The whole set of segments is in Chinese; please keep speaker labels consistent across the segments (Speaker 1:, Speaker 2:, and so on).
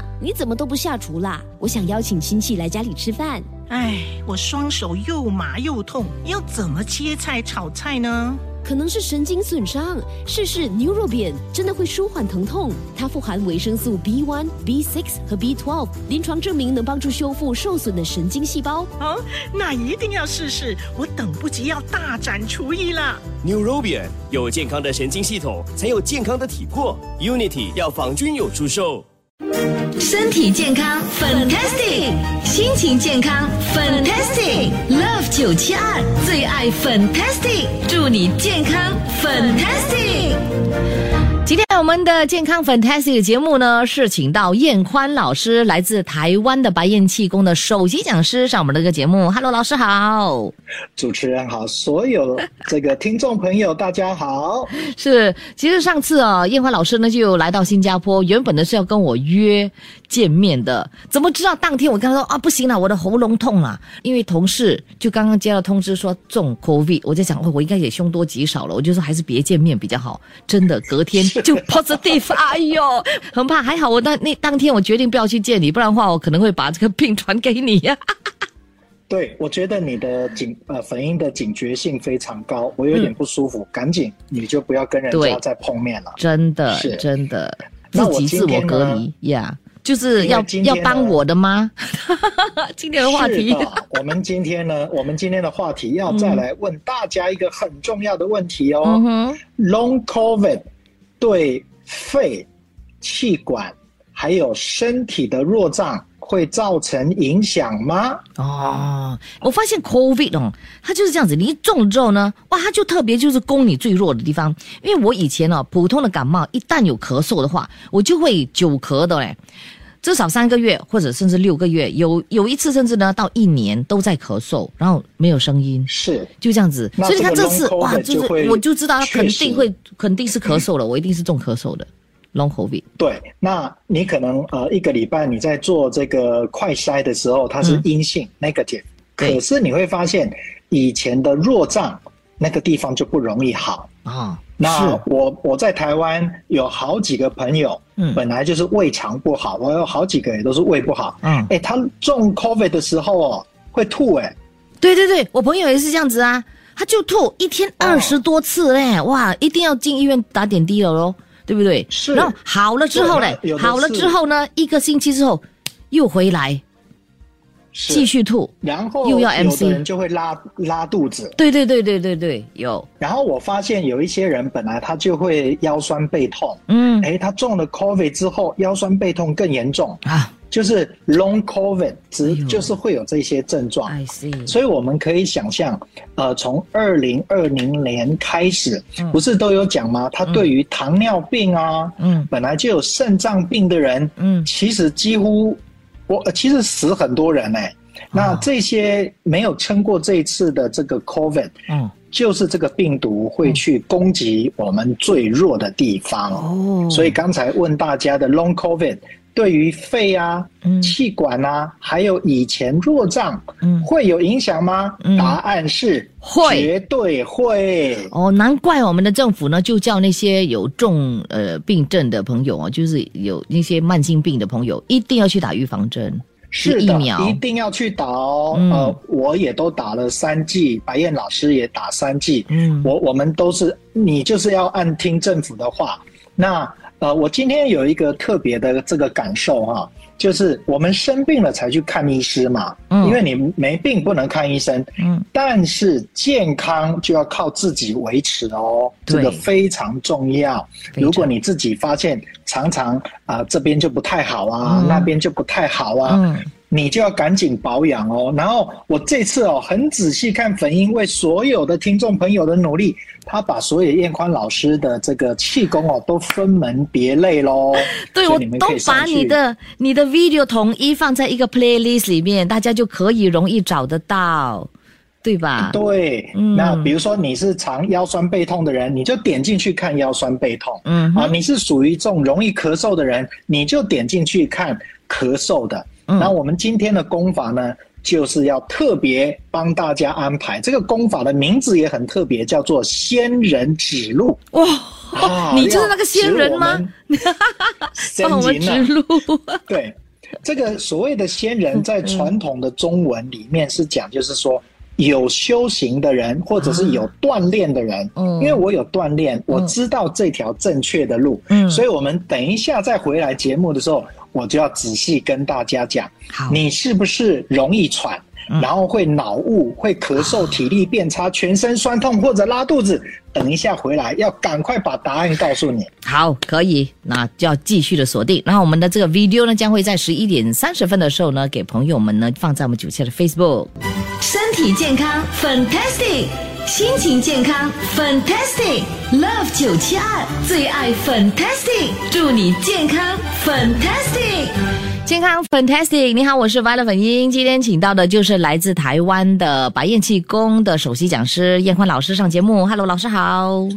Speaker 1: 妈，你怎么都不下厨啦？我想邀请亲戚来家里吃饭。
Speaker 2: 哎，我双手又麻又痛，要怎么切菜炒菜呢？
Speaker 1: 可能是神经损伤，试试 Neurobian 真的会舒缓疼痛。它富含维生素 B1、B6 和 B12，临床证明能帮助修复受损的神经细胞。
Speaker 2: 哦，那一定要试试，我等不及要大展厨艺了。
Speaker 3: Neurobian 有健康的神经系统，才有健康的体魄。Unity 药房均有出售。
Speaker 4: 身体健康，fantastic；心情健康，fantastic。Love 九七二最爱 fantastic，祝你健康 fantastic。
Speaker 5: 今天我们的健康 Fantastic 节目呢，是请到燕宽老师，来自台湾的白燕气功的首席讲师上我们的这个节目。Hello，老师好。
Speaker 6: 主持人好，所有这个听众朋友大家好。
Speaker 5: 是，其实上次啊，燕宽老师呢就来到新加坡，原本呢是要跟我约见面的，怎么知道当天我跟他说啊，不行了，我的喉咙痛了，因为同事就刚刚接到通知说中 COVID，我在想，哦，我应该也凶多吉少了，我就说还是别见面比较好。真的，隔天就 positive，哎呦，很怕。还好我当那当天我决定不要去见你，不然的话我可能会把这个病传给你呀、
Speaker 6: 对，我觉得你的警呃反应的警觉性非常高，我有点不舒服，赶紧你就不要跟人
Speaker 5: 对
Speaker 6: 家再碰面了。
Speaker 5: 真的
Speaker 6: 是
Speaker 5: 真的，自己自我隔离呀就是要要帮我的吗？今天的话题
Speaker 6: 我们今天呢，我们今天的话题要再来问大家一个很重要的问题哦。
Speaker 5: 嗯
Speaker 6: ，Long COVID 对肺、气管还有身体的弱胀会造成影响吗？
Speaker 5: 哦，我发现 COVID 哦，它就是这样子，你一中了之后呢，哇，它就特别就是攻你最弱的地方。因为我以前哦，普通的感冒一旦有咳嗽的话，我就会久咳的嘞，至少三个月或者甚至六个月，有有一次甚至呢到一年都在咳嗽，然后没有声音。
Speaker 6: 是
Speaker 5: 就这样子，所以你看
Speaker 6: 这
Speaker 5: 次哇，就是我就知道他肯定会肯定是咳嗽了，我一定是中咳嗽的 long covid。
Speaker 6: 对，那你可能呃一个礼拜你在做这个快筛的时候，它是
Speaker 5: 嗯。
Speaker 6: 阴性、negative，可是你会发现以前的弱胀那个地方就不容易好。
Speaker 5: 啊，
Speaker 6: 那我我在台湾有好几个朋友，
Speaker 5: 嗯。
Speaker 6: 本来就是胃肠不好，我有好几个也都是胃不好。
Speaker 5: 嗯。
Speaker 6: 哎，他中 COVID 的时候哦，会吐哎，
Speaker 5: 对对对，我朋友也是这样子啊，他就吐一天
Speaker 6: 哦。
Speaker 5: 二十多次嘞，哇，一定要进医院打点滴了咯，对不对？
Speaker 6: 是。
Speaker 5: 然后好了之后嘞
Speaker 6: 对，有的
Speaker 5: 好了之后呢，一个星期之后又回来
Speaker 6: 是。
Speaker 5: 继续吐。
Speaker 6: 然后
Speaker 5: 又要
Speaker 6: 有
Speaker 5: MC
Speaker 6: 的人就会拉拉肚子，
Speaker 5: 对对对对对对，有，
Speaker 6: 然后我发现有一些人本来他就会腰酸背痛，
Speaker 5: 嗯。
Speaker 6: 哎，他中了 COVID 之后腰酸背痛更严重，
Speaker 5: 啊
Speaker 6: 就是 Long COVID 只就是会有这些症状。
Speaker 5: ，I see，
Speaker 6: 所以我们可以想象，呃，从二零二零年开始，不是都有讲吗？他对于糖尿病啊，
Speaker 5: 嗯。
Speaker 6: 本来就有肾脏病的人，
Speaker 5: 嗯。
Speaker 6: 其实几乎我呃其实死很多人哎、那这些没有撑过这一次的这个 COVID，
Speaker 5: 嗯，
Speaker 6: 就是这个病毒会去攻击我们最弱的地方。
Speaker 5: 哦，
Speaker 6: 所以刚才问大家的 Long COVID 对于肺啊、
Speaker 5: 嗯
Speaker 6: 气管啊，还有以前弱胀，
Speaker 5: 嗯
Speaker 6: 会有影响吗？
Speaker 5: 嗯
Speaker 6: 答案是
Speaker 5: 会
Speaker 6: 绝对会。
Speaker 5: 哦，难怪我们的政府呢，就叫那些有重呃病症的朋友啊，就是有那些慢性病的朋友，一定要去打预防针，
Speaker 6: 是的，一定要去打哦。
Speaker 5: 嗯
Speaker 6: 呃，我也都打了三剂，白燕老师也打三剂。
Speaker 5: 嗯
Speaker 6: 我我们都是，你就是要按听政府的话。那呃，我今天有一个特别的这个感受哈、就是我们生病了才去看医师嘛，
Speaker 5: 嗯
Speaker 6: 因为你没病不能看医生，
Speaker 5: 嗯，
Speaker 6: 但是健康就要靠自己维持哦，这
Speaker 5: 对
Speaker 6: 个非常重要。如果你自己发现常常啊、这边就不太好啊，
Speaker 5: 嗯
Speaker 6: 那边就不太好啊，
Speaker 5: 嗯
Speaker 6: 你就要赶紧保养哦。然后我这次哦，很仔细看粉英为所有的听众朋友的努力，他把所有燕宽老师的这个气功哦都分门别类喽。
Speaker 5: 对，我都把你的你的 video 统一放在一个 playlist 里面，大家就可以容易找得到，对吧？
Speaker 6: 对，
Speaker 5: 嗯
Speaker 6: 那比如说你是常腰酸背痛的人，你就点进去看腰酸背痛。
Speaker 5: 嗯
Speaker 6: 啊，你是属于这种容易咳嗽的人，你就点进去看咳嗽的。
Speaker 5: 嗯
Speaker 6: 那我们今天的功法呢，就是要特别帮大家安排这个功法的名字也很特别，叫做仙人指路。
Speaker 5: 哇，
Speaker 6: 啊
Speaker 5: 你就是那个仙人吗？帮我们
Speaker 6: 先人
Speaker 5: 指路。
Speaker 6: 对，这个所谓的仙人，在传统的中文里面是讲，就是说有修行的人，或者是有锻炼的人。
Speaker 5: 嗯
Speaker 6: 因为我有锻炼，我知道这条正确的路，
Speaker 5: 嗯
Speaker 6: 所以我们等一下再回来节目的时候，我就要仔细跟大家讲，你是不是容易喘？然后会脑雾、会咳嗽、体力变差、全身酸痛或者拉肚子。等一下回来要赶快把答案告诉你。
Speaker 5: 好，可以，那就要继续的锁定。然后我们的这个 video 呢，将会在十一点三十分的时候呢，给朋友们呢放在我们九七的 Facebook。
Speaker 4: 身体健康，fantastic；心情健康，fantastic。Love 九七二最爱 fantastic，祝你健康 fantastic。
Speaker 5: 健康 fantastic，你好，我是 Violet 粉英。今天请到的就是来自台湾的白燕气功的首席讲师燕欢老师上节目。Hello，老师好。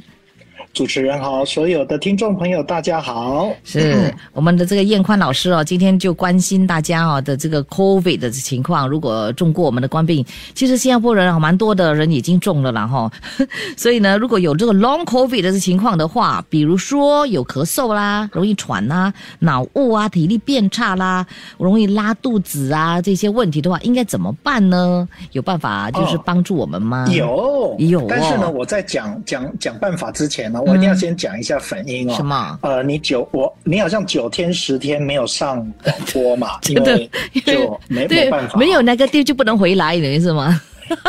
Speaker 6: 主持人好，所有的听众朋友大家好。
Speaker 5: 是 我们的这个燕宽老师哦，今天就关心大家哦的这个 COVID 的情况，如果中过我们的冠病，其实新加坡人啊蛮多的人已经中了啦哈，所以呢，如果有这个 long COVID 的情况的话，比如说有咳嗽啦、容易喘啦、脑雾啊、体力变差啦、容易拉肚子啊这些问题的话，应该怎么办呢？有办法就是
Speaker 6: 哦
Speaker 5: 帮助我们吗？
Speaker 6: 有
Speaker 5: 有哦
Speaker 6: 但是呢，我在讲讲讲办法之前呢，我一定要先讲一下反应哦。
Speaker 5: 什么？
Speaker 6: 呃，你九我你好像九天十天没有上 广播嘛，因
Speaker 5: 真的
Speaker 6: 为就没没办法，，
Speaker 5: 没有那个地就不能回来，等于是吗？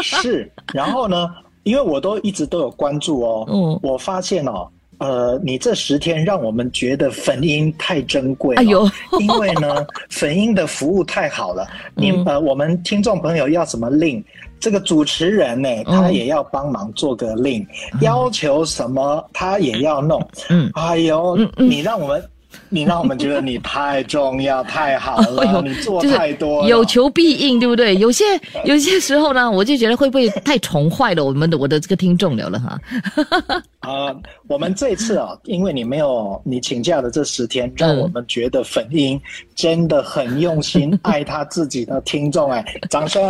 Speaker 6: 是。然后呢，因为我都一直都有关注哦，
Speaker 5: 嗯
Speaker 6: 我发现哦。呃，你这十天让我们觉得粉英太珍贵了，
Speaker 5: 哎呦。
Speaker 6: 因为呢，粉英的服务太好了。你、
Speaker 5: 嗯。
Speaker 6: 呃，我们听众朋友要什么令，这个主持人呢，他
Speaker 5: 嗯
Speaker 6: 也要帮忙做个令，要求什么他也要弄。
Speaker 5: 嗯。
Speaker 6: 哎呦，你让我们，你让我们觉得你太重要、太好了，
Speaker 5: 哎
Speaker 6: 你做太多了，
Speaker 5: 有求必应，对不对？有些有些时候呢，我就觉得会不会太宠坏了我们的我的这个听众了了哈？
Speaker 6: 啊、我们这次啊，因为你没有你请假的这十天，让我们觉得粉英真的很用心爱他自己的听众，哎，掌声！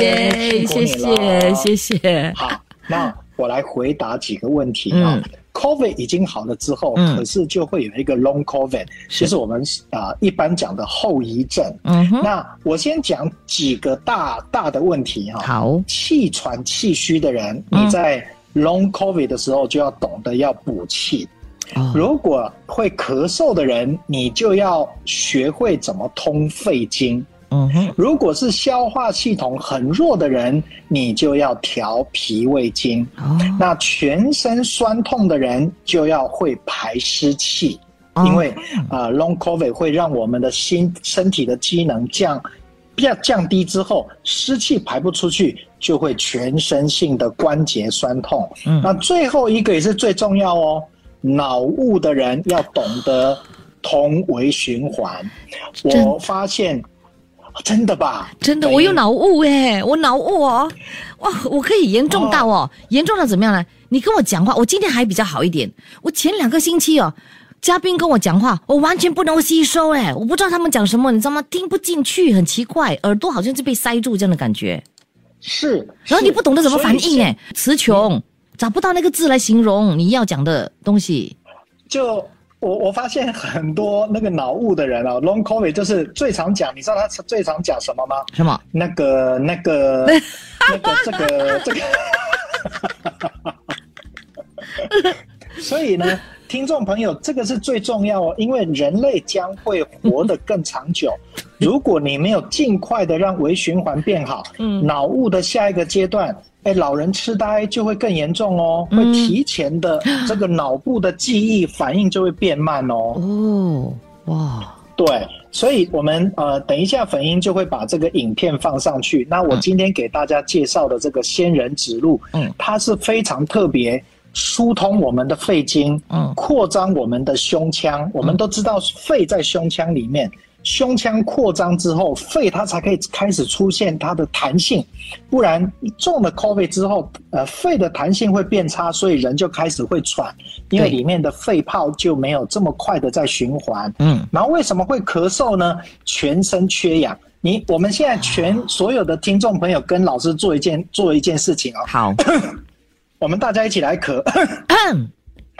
Speaker 5: 耶，谢谢谢谢。
Speaker 6: 好，那我来回答几个问题啊。
Speaker 5: 嗯
Speaker 6: COVID 已经好了之后，
Speaker 5: 嗯。
Speaker 6: 可是就会有一个 Long COVID，就是我们啊、一般讲的后遗症。
Speaker 5: 嗯，
Speaker 6: 那我先讲几个大大的问题哈、
Speaker 5: 好，
Speaker 6: 气喘气虚的人，
Speaker 5: 嗯。
Speaker 6: 你在 Long COVID 的时候就要懂得要补气。
Speaker 5: 哦。
Speaker 6: 如果会咳嗽的人，你就要学会怎么通肺经。
Speaker 5: 嗯哼，
Speaker 6: 如果是消化系统很弱的人，你就要调脾胃经。
Speaker 5: 哦，
Speaker 6: 那全身酸痛的人就要会排湿气，
Speaker 5: 哦
Speaker 6: 因为啊、l o n g COVID 会让我们的心身体的机能降降降低之后，湿气排不出去，就会全身性的关节酸痛。
Speaker 5: 嗯
Speaker 6: 那最后一个也是最重要哦，脑雾的人要懂得同为循环。我发现。真的吧？
Speaker 5: 真的，我有脑雾哎，我脑雾哦，哇，我可以严重到哦，严重到怎么样呢？你跟我讲话，我今天还比较好一点，我前两个星期哦。嘉宾跟我讲话，我完全不能够吸收哎，我不知道他们讲什么，你知道吗？听不进去，很奇怪，耳朵好像是被塞住这样的感觉。
Speaker 6: 是，
Speaker 5: 然后你不懂得怎么反应
Speaker 6: 哎。
Speaker 5: 哎，词穷，找不到那个字来形容你要讲的东西。
Speaker 6: 就我我发现很多那个脑雾的人啊，long covid 就是最常讲，你知道他最常讲什么吗？
Speaker 5: 什么？
Speaker 6: 那个那个 那个这个这个，所以呢，听众朋友，这个是最重要哦，因为人类将会活得更长久。如果你没有尽快的让微循环变好，
Speaker 5: 嗯
Speaker 6: 脑雾的下一个阶段，哎，老人痴呆就会更严重哦，会
Speaker 5: 嗯
Speaker 6: 提前的这个脑部的记忆反应就会变慢哦。
Speaker 5: 哦，哇，
Speaker 6: 对，所以我们呃，等一下粉英就会把这个影片放上去。那我今天给大家介绍的这个仙人指路，
Speaker 5: 嗯
Speaker 6: 它是非常特别，疏通我们的肺经，
Speaker 5: 嗯
Speaker 6: 扩张我们的胸腔。我们都知道肺在胸腔里面，胸腔扩张之后，肺它才可以开始出现它的弹性，不然中了 COVID 之后，呃，肺的弹性会变差，所以人就开始会喘，因为里面的肺泡就没有这么快的在循环。
Speaker 5: 嗯，
Speaker 6: 然后为什么会咳嗽呢？全身缺氧。你我们现在全所有的听众朋友跟老师做一件做一件事情哦，
Speaker 5: 好，
Speaker 6: 我们大家一起来咳。
Speaker 5: 嗯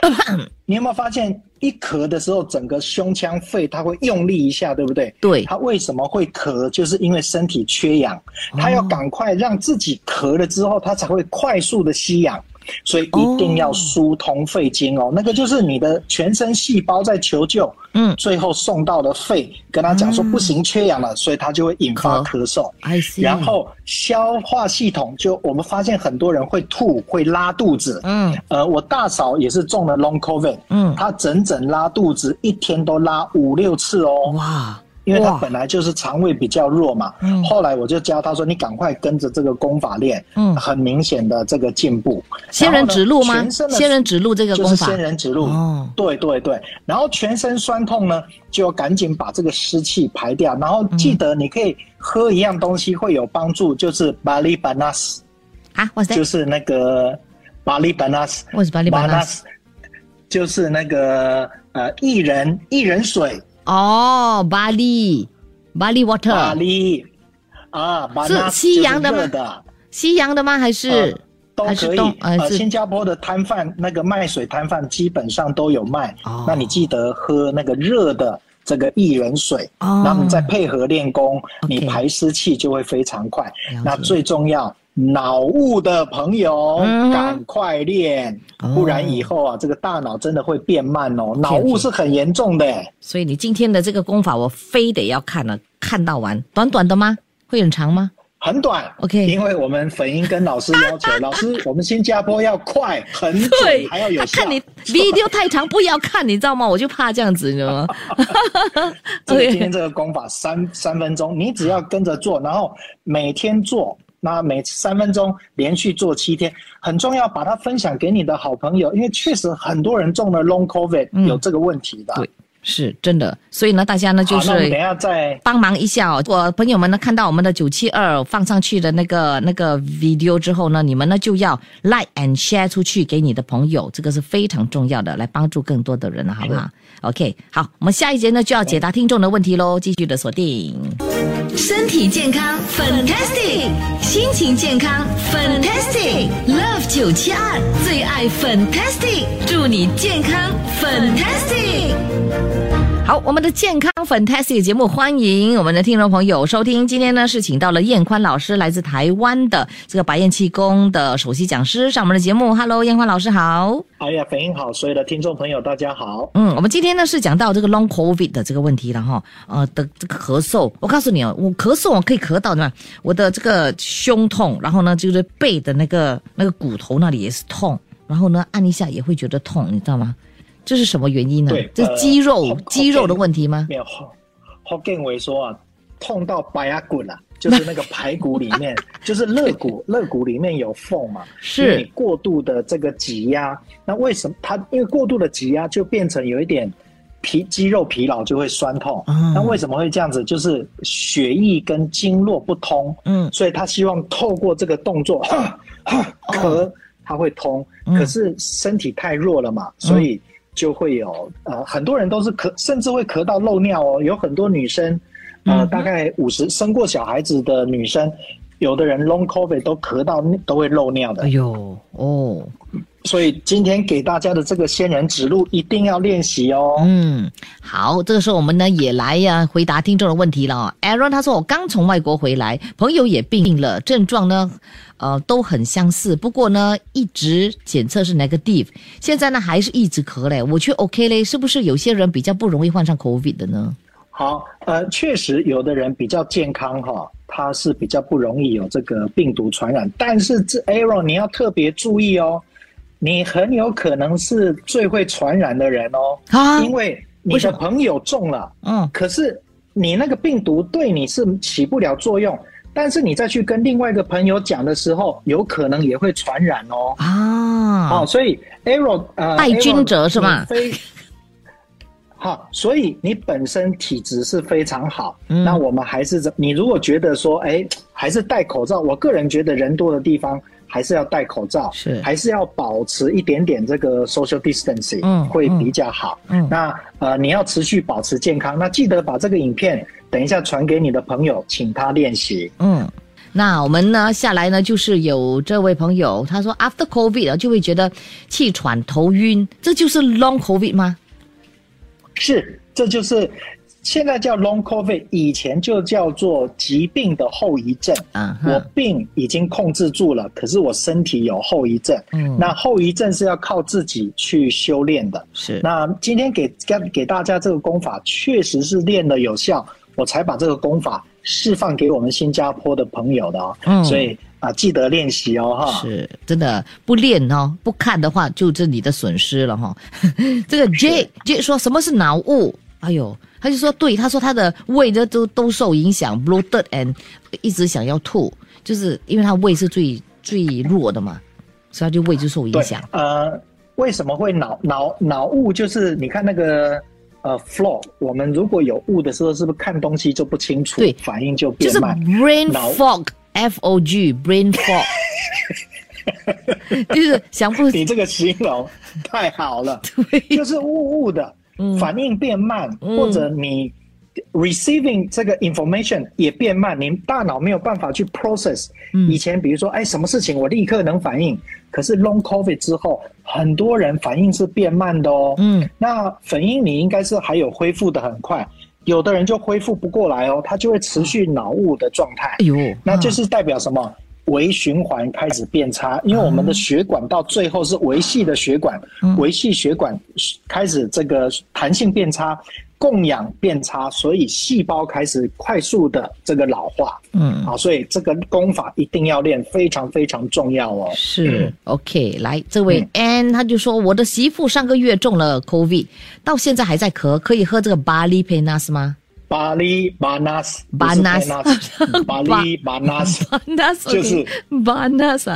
Speaker 6: 你有没有发现，一咳的时候，整个胸腔肺它会用力一下，对不对？
Speaker 5: 对
Speaker 6: 它为什么会咳？就是因为身体缺氧，它要赶快让自己咳了之后，它才会快速的吸氧。所以一定要疏通肺经哦，那个就是你的全身细胞在求救，
Speaker 5: 嗯。
Speaker 6: 最后送到了肺，跟他讲说不行，缺氧了，所以它就会引发
Speaker 5: 咳
Speaker 6: 咳嗽。然后消化系统就我们发现很多人会吐，会拉肚子。
Speaker 5: 嗯。
Speaker 6: 呃，我大嫂也是中了 Long COVID，
Speaker 5: 嗯。
Speaker 6: 她整整拉肚子，一天都拉五六次哦。
Speaker 5: 哇，
Speaker 6: 因为
Speaker 5: 他
Speaker 6: 本来就是肠胃比较弱嘛。
Speaker 5: 嗯
Speaker 6: 后来我就教他说：“你赶快跟着这个功法练，
Speaker 5: 嗯
Speaker 6: 很明显的这个进步。”
Speaker 5: 仙人指路吗
Speaker 6: 全身？的
Speaker 5: 仙人指路这个
Speaker 6: 就是
Speaker 5: 功法
Speaker 6: 仙人指路。
Speaker 5: 哦
Speaker 6: 对对对，然后全身酸痛呢，就赶紧把这个湿气排掉，然后记得你可以喝一样东西会有帮助，就是 Bali Banas，
Speaker 5: 啊，What's
Speaker 6: 就是那个 Bali Banas。
Speaker 5: What's Bali Banas？
Speaker 6: 就是那个呃薏仁薏仁水，
Speaker 5: 哦，巴黎，巴黎
Speaker 6: 巴
Speaker 5: water，
Speaker 6: 黎啊，巴纳
Speaker 5: 西洋的吗西洋的吗？还是
Speaker 6: 呃都可以
Speaker 5: 东。呃
Speaker 6: 新加坡的摊贩那个卖水摊贩基本上都有卖。
Speaker 5: 哦
Speaker 6: 那你记得喝那个热的这个薏仁水，
Speaker 5: 哦
Speaker 6: 然后你再配合练功你排湿气就会非常快。那最重要。脑雾的朋友，
Speaker 5: 嗯
Speaker 6: 赶快练，
Speaker 5: 哦
Speaker 6: 不然以后啊，这个大脑真的会变慢哦。脑雾是很严重的、欸。
Speaker 5: 所以你今天的这个功法，我非得要看了，看到完。短短的吗？会很长吗？
Speaker 6: 很短
Speaker 5: OK
Speaker 6: 因为我们粉英跟老师要求，老师我们新加坡要快、很准，还要有效。
Speaker 5: 看你 video 太长，不要看，你知道吗？我就怕这样子，你知道吗
Speaker 6: 这个 今天这个功法三三分钟，你只要跟着做，然后每天做，那每三分钟连续做七天，很重要，把它分享给你的好朋友，因为确实很多人中了 Long COVID、有这个问题的。
Speaker 5: 是真的。所以呢，大家呢就是
Speaker 6: 等下再
Speaker 5: 帮忙一下哦。我朋友们呢看到我们的九七二放上去的那个那个 video 之后呢，你们呢就要 like and share 出去给你的朋友，这个是非常重要的，来帮助更多的人了，好不好？OK，好，我们下一节呢就要解答听众的问题喽，继续的锁定。
Speaker 4: 身体健康，fantastic；心情健康，fantastic；Love 九七二最爱 fantastic，祝你健康 fantastic。
Speaker 5: 好，我们的健康 Fantastic 节目，欢迎我们的听众朋友收听。今天呢是请到了燕宽老师，来自台湾的这个白燕气功的首席讲师上我们的节目。Hello，燕宽老师好。
Speaker 6: 哎呀，粉英好，所有的听众朋友大家好。
Speaker 5: 嗯，我们今天呢是讲到这个 Long COVID 的这个问题了哈，呃的这个咳嗽，我告诉你哦，我咳嗽我可以咳到呢，我的这个胸痛，然后呢就是背的那个那个骨头那里也是痛，然后呢按一下也会觉得痛，你知道吗？这是什么原因呢
Speaker 6: 对？
Speaker 5: 这是肌肉、
Speaker 6: 呃
Speaker 5: 肌肉的问题吗？
Speaker 6: 没有后后更为说啊，痛到白牙骨了，就是那个排骨里面，就是肋骨，肋骨里面有缝嘛，
Speaker 5: 是
Speaker 6: 你过度的这个挤压，那为什么它因为过度的挤压就变成有一点皮肌肉疲劳就会酸痛，
Speaker 5: 嗯
Speaker 6: 那为什么会这样子？就是血液跟经络不通，
Speaker 5: 嗯
Speaker 6: 所以他希望透过这个动作咳，它会通，
Speaker 5: 嗯
Speaker 6: 可是身体太弱了嘛，所以就会有呃很多人都是咳，甚至会咳到漏尿哦。有很多女生，呃，大概五十生过小孩子的女生，有的人 long covid 都咳到都会漏尿的
Speaker 5: 哎。呦，哦，
Speaker 6: 所以今天给大家的这个仙人指路一定要练习哦。
Speaker 5: 嗯，好，这个时候我们呢也来呀、回答听众的问题了哦。Aaron 他说我刚从外国回来，朋友也病了，症状呢，呃都很相似，不过呢一直检测是 negative，现在呢还是一直咳嘞，我却 OK 嘞，是不是有些人比较不容易患上 COVID 的呢？
Speaker 6: 好，呃，确实有的人比较健康哈，他是比较不容易有这个病毒传染，但是这 Aaron 你要特别注意哦，你很有可能是最会传染的人哦，
Speaker 5: 啊？
Speaker 6: 因为你的朋友中了，
Speaker 5: 嗯。
Speaker 6: 可是你那个病毒对你是起不了作用，但是你再去跟另外一个朋友讲的时候，有可能也会传染哦。
Speaker 5: 啊。
Speaker 6: 哦，，所以 Arrow 呃，
Speaker 5: 带菌者是吧
Speaker 6: 你非 好，所以你本身体质是非常好。
Speaker 5: 嗯。
Speaker 6: 那我们还是你如果觉得说，哎，还是戴口罩，我个人觉得人多的地方还是要戴口罩，
Speaker 5: 是
Speaker 6: 还是要保持一点点这个 social distancing，
Speaker 5: 嗯
Speaker 6: 会比较好。
Speaker 5: 嗯
Speaker 6: 那呃，你要持续保持健康，那记得把这个影片等一下传给你的朋友，请他练习。
Speaker 5: 嗯。那我们呢下来呢，就是有这位朋友，他说 after COVID 啊就会觉得气喘、头晕，这就是 long COVID 吗？
Speaker 6: 是，这就是现在叫 long COVID，以前就叫做疾病的后遗症。
Speaker 5: 啊哈
Speaker 6: 我病已经控制住了，可是我身体有后遗症。
Speaker 5: 嗯
Speaker 6: 那后遗症是要靠自己去修炼的。
Speaker 5: 是
Speaker 6: 那今天给给给大家这个功法，确实是练的有效，我才把这个功法释放给我们新加坡的朋友的哦。
Speaker 5: 嗯
Speaker 6: 所以啊，记得练习哦，哈。
Speaker 5: 是真的不练哦，不看的话就是你的损失了哈、这个 J J 说什么是脑雾？哎呦，他就说对，他说他的胃呢都都受影响，bloated and 一直想要吐，就是因为他胃是最最弱的嘛，所以他就胃就受影响。，
Speaker 6: 呃，为什么会脑脑脑雾？就是你看那个呃 flow，我们如果有雾的时候，是不是看东西就不清楚，
Speaker 5: 对
Speaker 6: 反应就变
Speaker 5: 就是？brain fog，F O G brain fog，就是想不
Speaker 6: 你这个形容太好了，
Speaker 5: 对，
Speaker 6: 就是雾雾的，反应变慢，
Speaker 5: 嗯
Speaker 6: 或者你 receiving 这个 information 也变慢，你大脑没有办法去 process。以
Speaker 5: 嗯
Speaker 6: 前比如说，哎，什么事情我立刻能反应，可是 long covid 之后，很多人反应是变慢的哦。
Speaker 5: 嗯，
Speaker 6: 那反应你应该是还有恢复的很快，有的人就恢复不过来哦，他就会持续脑雾的状态。
Speaker 5: 哎呦，
Speaker 6: 那就是代表什么？微循环开始变差，因为我们的血管到最后是维系的血管，维系血管开始这个弹性变差，供氧变差，所以细胞开始快速的这个老化。
Speaker 5: 嗯，
Speaker 6: 好，所以这个功法一定要练，非常非常重要哦。
Speaker 5: 是 OK，来，这位 Ann 他就说，我的媳妇上个月中了 COVID，到现在还在咳，可以喝这个巴利佩纳斯吗？
Speaker 6: 巴利巴纳斯，
Speaker 5: 巴纳斯
Speaker 6: 巴利巴纳斯。
Speaker 5: 巴纳斯
Speaker 6: 就是
Speaker 5: 巴纳斯，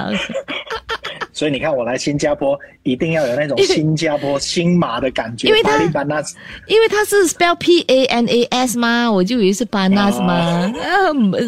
Speaker 6: 所以你看，我来新加坡一定要有那种新加坡新马的感觉。
Speaker 5: 因为它
Speaker 6: 巴纳斯。
Speaker 5: 因为它是 spell P A N A S 吗？我就以为是巴纳斯吗？啊，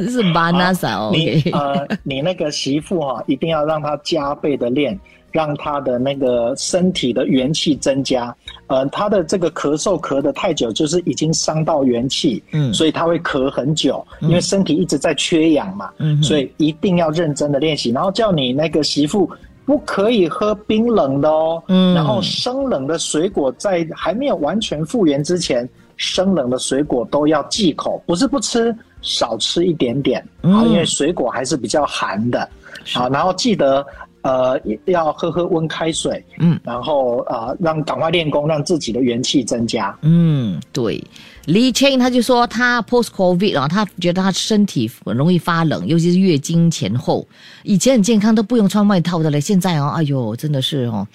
Speaker 5: 是巴纳斯哦
Speaker 6: 你。呃，你那个媳妇哈、一定要让她加倍的练，让他的那个身体的元气增加。呃，他的这个咳嗽咳得太久，就是已经伤到元气，
Speaker 5: 嗯
Speaker 6: 所以他会咳很久，因为身体一直在缺氧嘛，
Speaker 5: 嗯
Speaker 6: 所以一定要认真的练习，然后叫你那个媳妇。不可以喝冰冷的哦，
Speaker 5: 嗯
Speaker 6: 然后生冷的水果在还没有完全复原之前，生冷的水果都要忌口，不是不吃，少吃一点点啊，
Speaker 5: 嗯
Speaker 6: 因为水果还是比较寒的。好，然后记得呃要喝喝温开水，
Speaker 5: 嗯，
Speaker 6: 然后呃让赶快练功，让自己的元气增加。
Speaker 5: 嗯，对，李 Chain 他就说他 post COVID 啊，他觉得他身体很容易发冷，尤其是月经前后。以前很健康，都不用穿外套的嘞，现在哦，哎呦，真的是哦，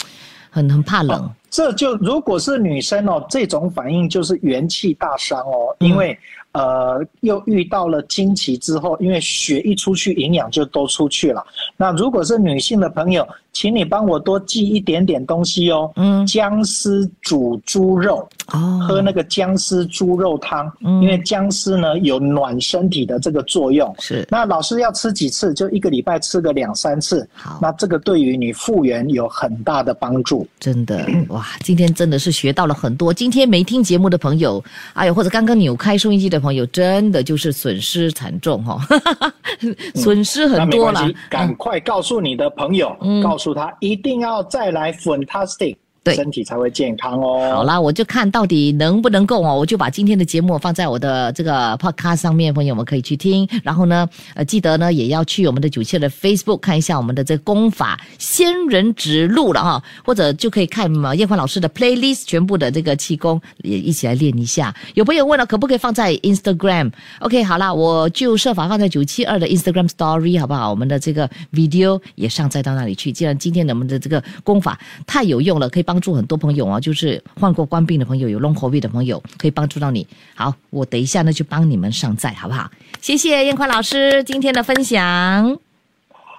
Speaker 5: 很很怕冷。
Speaker 6: 这就如果是女生哦，这种反应就是元气大伤哦，
Speaker 5: 嗯
Speaker 6: 因为、呃又遇到了经期之后，因为血一出去，营养就都出去了。那如果是女性的朋友，请你帮我多寄一点点东西哦。
Speaker 5: 嗯
Speaker 6: 姜丝煮猪肉，
Speaker 5: 哦，
Speaker 6: 喝那个姜丝猪肉汤，
Speaker 5: 嗯
Speaker 6: 因为姜丝呢有暖身体的这个作用。
Speaker 5: 是
Speaker 6: 那老师要吃几次？就一个礼拜吃个两三次。
Speaker 5: 好
Speaker 6: 那这个对于你复原有很大的帮助。
Speaker 5: 真的 哇，今天真的是学到了很多。今天没听节目的朋友，哎呦，或者刚刚扭开收音机的朋友，真的就是损失惨重哈、哦，损失很多了。
Speaker 6: 赶快告诉你的朋友，
Speaker 5: 嗯
Speaker 6: 告告诉他一定要再来 Fantastic，
Speaker 5: 对
Speaker 6: 身体才会健康哦。
Speaker 5: 好啦，我就看到底能不能够哦，我就把今天的节目放在我的这个 podcast 上面，朋友们可以去听。然后呢，呃，记得呢也要去我们的九七的 Facebook 看一下我们的这个功法仙人指路了哈，或者就可以看嘛叶欢老师的 playlist 全部的这个气功也一起来练一下。有朋友问了，可不可以放在 Instagram？OK，、好啦，我就设法放在九七二的 Instagram Story 好不好？我们的这个 video 也上载到那里去。既然今天我们的这个功法太有用了，可以帮。助很多朋友啊，就是患过冠病的朋友，有 long covid 的朋友，可以帮助到你。好，我等一下呢就帮你们上载，好不好？谢谢燕宽老师今天的分享。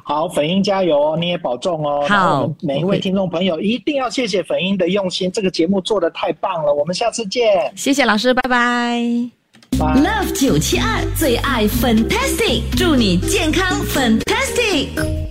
Speaker 6: 好，粉英加油哦，你也保重哦。
Speaker 5: 好
Speaker 6: 我们每一位听众朋友一定要谢谢粉英的用心，这个节目做的太棒了。我们下次见，
Speaker 5: 谢谢老师，拜拜。
Speaker 6: 拜。
Speaker 4: Love 九七二最爱 Fantastic，祝你健康 Fantastic。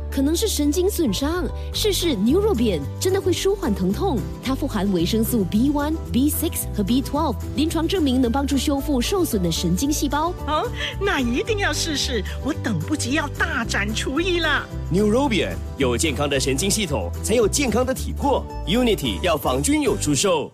Speaker 1: 可能是神经损伤，试试 Neurobian 真的会舒缓疼痛。它富含维生素 B1、B6 和 B12，临床证明能帮助修复受损的神经细胞。
Speaker 2: 哦，那一定要试试，我等不及要大展厨艺了。
Speaker 3: Neurobian 有健康的神经系统，才有健康的体魄。Unity 药房均有出售。